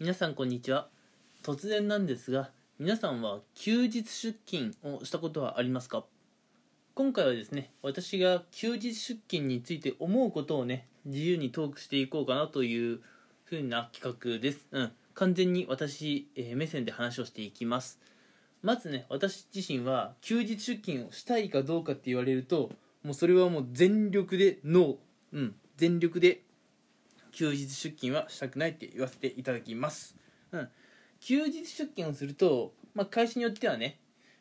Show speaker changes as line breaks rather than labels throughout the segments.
皆さんこんにちは。突然なんですが皆さんは休日出勤をしたことはありますか？今回はですね私が休日出勤について思うことをね自由にトークしていこうかなという風な企画です。うん完全に私、えー目線で話をしていきます。まずね私自身は休日出勤をしたいかどうかって言われるともうそれはもう全力でノー。うん全力で休日出勤はしたくないって言わせていただきます、うん、休日出勤をすると、まあ、会社によってはね、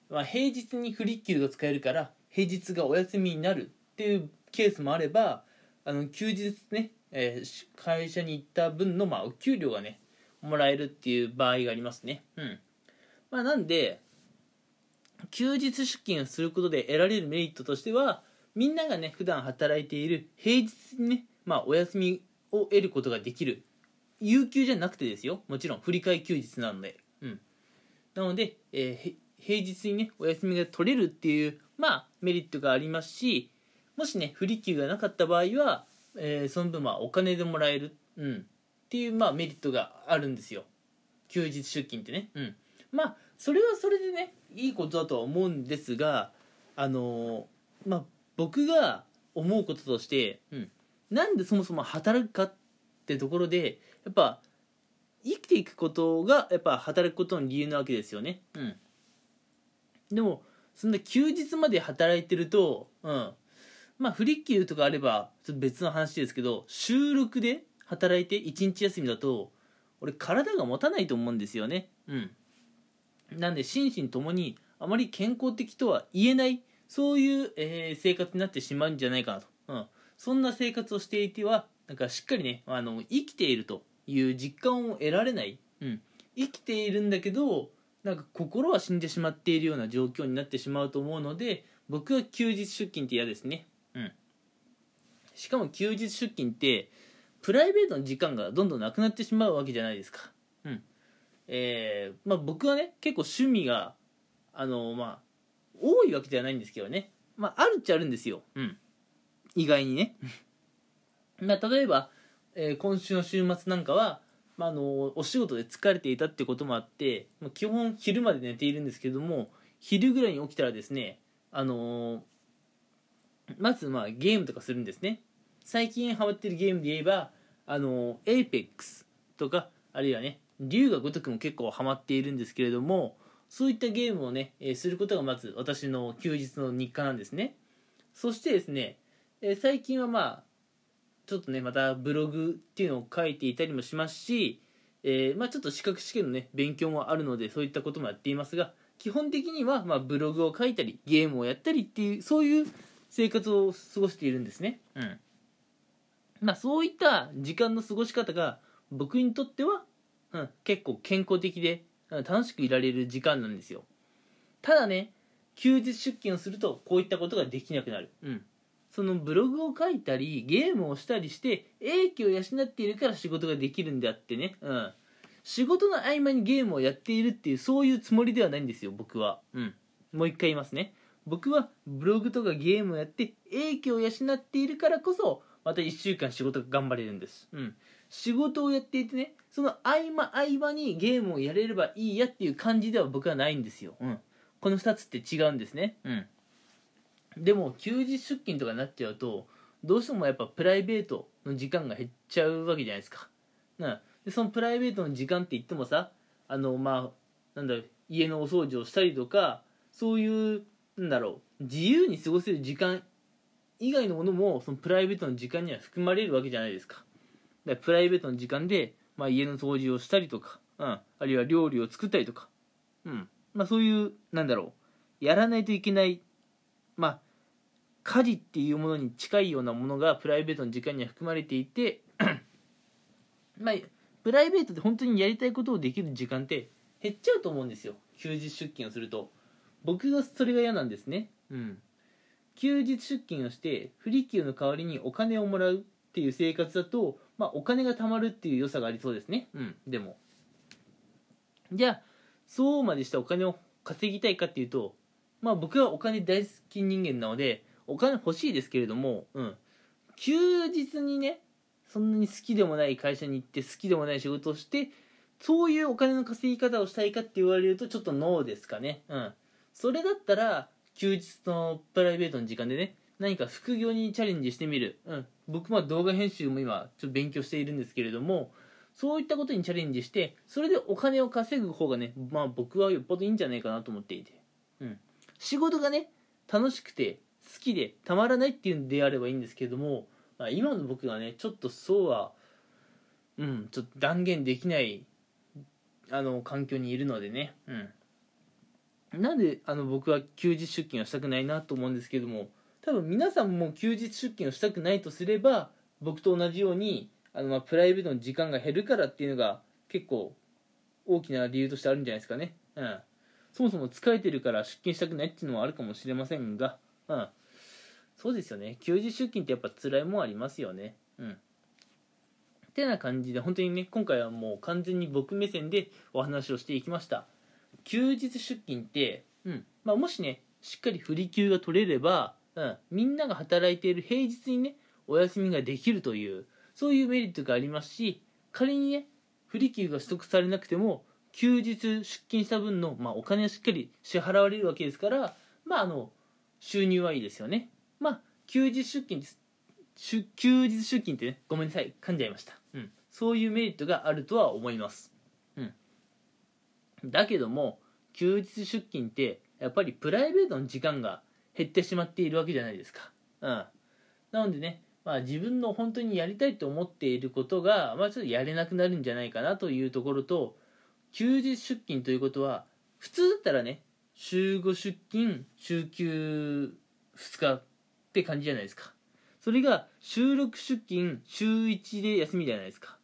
まあ、平日にフリッ給が使えるから平日がお休みになるっていうケースもあればあの休日ね、えー会社に行った分の、まあ、お給料がねもらえるっていう場合がありますね。うん。まあなんで休日出勤をすることで得られるメリットとしてはみんながね普段働いている平日にね、まあ、お休みを得ることができる。有給じゃなくてですよ。もちろん振り替休日なので。うん。なので、えー平日にねお休みが取れるっていうまあメリットがありますしもしね不利休がなかった場合は、えーその分まあお金でもらえる、うん、っていうまあメリットがあるんですよ。休日出勤ってね。うん。まあそれはそれでねいいことだとは思うんですがあのーまあ僕が思うこととして、うん、なんでそもそも働くかってところでやっぱ生きていくことがやっぱ働くことの理由なわけですよね。うん。でもそんな休日まで働いてるとうん。まあ不利休とかあればちょっと別の話ですけど収録で働いて一日休みだと俺体が持たないと思うんですよね。うん。なんで心身ともにあまり健康的とは言えないそういう、えー生活になってしまうんじゃないかなと、うん、そんな生活をしていてはなんかしっかりねあの生きているという実感を得られない、うん、生きているんだけどなんか心は死んでしまっているような状況になってしまうと思うので僕は休日出勤って嫌ですね、うん、しかも休日出勤ってプライベートの時間がどんどんなくなってしまうわけじゃないですか、うん。えーまあ、僕はね結構趣味があのまあ多いわけじゃないんですけどね。まああるっちゃあるんですよ、うん、意外にね。まあ例えば、えー今週の週末なんかは、まあ、あのお仕事で疲れていたってこともあってまあ基本昼まで寝ているんですけども昼ぐらいに起きたらですねあのーまずまあゲームとかするんですね。最近ハマってるゲームで言えばあの APEX とかあるいはね龍が如くも結構ハマっているんですけれどもそういったゲームをね、えーすることがまず私の休日の日課なんですね。そしてですね、えー最近はまあちょっとねまたブログっていうのを書いていたりもしますし、えーまあ、ちょっと資格試験のね勉強もあるのでそういったこともやっていますが基本的にはまあブログを書いたりゲームをやったりっていうそういう生活を過ごしているんですね。うん。まあそういった時間の過ごし方が僕にとっては、うん、結構健康的でうん楽しくいられる時間なんですよ。ただね休日出勤をするとこういったことができなくなる、うん、そのブログを書いたりゲームをしたりして英気を養っているから仕事ができるんであってね、うん、仕事の合間にゲームをやっているっていうそういうつもりではないんですよ僕は、うん、もう一回言いますね。僕はブログとかゲームをやって英気を養っているからこそまた1週間仕事が頑張れるんです、うん、仕事をやっていてねその合間合間にゲームをやれればいいやっていう感じでは僕はないんですよ、うん、この2つって違うんですね、うん、でも休日出勤とかになっちゃうとどうしてもやっぱプライベートの時間が減っちゃうわけじゃないですか、うん、でそのプライベートの時間って言ってもさあのまあなんだろう家のお掃除をしたりとかそういうなんだろう自由に過ごせる時間以外のものもそのプライベートの時間には含まれるわけじゃないですか。だからプライベートの時間で、まあ、家の掃除をしたりとか、うん、あるいは料理を作ったりとか、うんまあ、そういうなんだろうやらないといけないまあ家事っていうものに近いようなものがプライベートの時間には含まれていて まあプライベートで本当にやりたいことをできる時間って減っちゃうと思うんですよ。休日出勤をすると。僕がそれが嫌なんですね。うん。休日出勤をして不利休の代わりにお金をもらうっていう生活だと、まあ、お金が貯まるっていう良さがありそうですね。うん。でも。じゃあそうまでしたお金を稼ぎたいかっていうとまあ僕はお金大好き人間なのでお金欲しいですけれども、うん、休日にねそんなに好きでもない会社に行って好きでもない仕事をしてそういうお金の稼ぎ方をしたいかって言われるとちょっとノーですかね。うん。それだったら休日のプライベートの時間でね何か副業にチャレンジしてみる、うん、僕も動画編集も今ちょっと勉強しているんですけれどもそういったことにチャレンジしてそれでお金を稼ぐ方がねまあ僕はよっぽどいいんじゃないかなと思っていて、うん、仕事がね楽しくて好きでたまらないっていうんであればいいんですけども、まあ、今の僕がねちょっとそうはうんちょっと断言できないあの環境にいるのでねうんなんであの僕は休日出勤をしたくないなと思うんですけども多分皆さんも休日出勤をしたくないとすれば僕と同じようにあのまあプライベートの時間が減るからっていうのが結構大きな理由としてあるんじゃないですかね。うん。そもそも疲れてるから出勤したくないっていうのもあるかもしれませんが、うん。そうですよね。休日出勤ってやっぱ辛いもんありますよね。うん。ってな感じで、本当にね、今回はもう完全に僕目線でお話をしていきました。休日出勤って、うんまあ、もしねしっかり振り休が取れれば、うん、みんなが働いている平日にねお休みができるというそういうメリットがありますし仮にね振り休が取得されなくても休日出勤した分の、まあ、お金はしっかり支払われるわけですからまああの収入はいいですよね。まあ休日出勤です。休日出勤ってねごめんなさい。噛んじゃいました、うん、そういうメリットがあるとは思います。うん。だけども休日出勤ってやっぱりプライベートの時間が減ってしまっているわけじゃないですか。うん。なのでね、まあ自分の本当にやりたいと思っていることが、まあちょっとやれなくなるんじゃないかなというところと、休日出勤ということは、普通だったらね、週5出勤、週休2日って感じじゃないですか。それが週6出勤、週1で休みじゃないですか。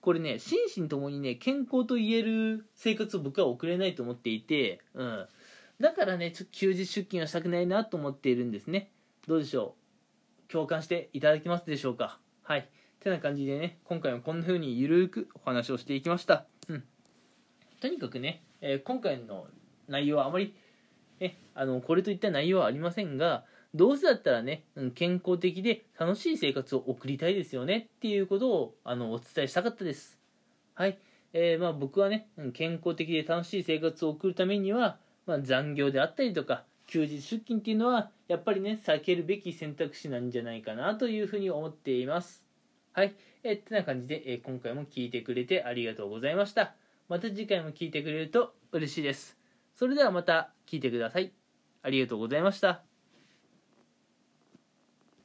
これね心身ともにね健康と言える生活を僕は送れないと思っていて、うん、だからねちょっと休日出勤はしたくないなと思っているんですね。どうでしょう？共感していただけますでしょうか？はい。てな感じでね今回はこんな風にゆるくお話をしていきました。うん。とにかくね、えー、今回の内容はあまり、ね、あのこれといった内容はありませんがどうせだったらね、健康的で楽しい生活を送りたいですよねっていうことをあのお伝えしたかったです。はい。えー、まあ僕はね、健康的で楽しい生活を送るためには、まあ、残業であったりとか、休日出勤っていうのは、やっぱりね、避けるべき選択肢なんじゃないかなというふうに思っています。はい。えー、ってな感じで、えー、今回も聞いてくれてありがとうございました。また次回も聞いてくれると嬉しいです。それではまた聞いてください。ありがとうございました。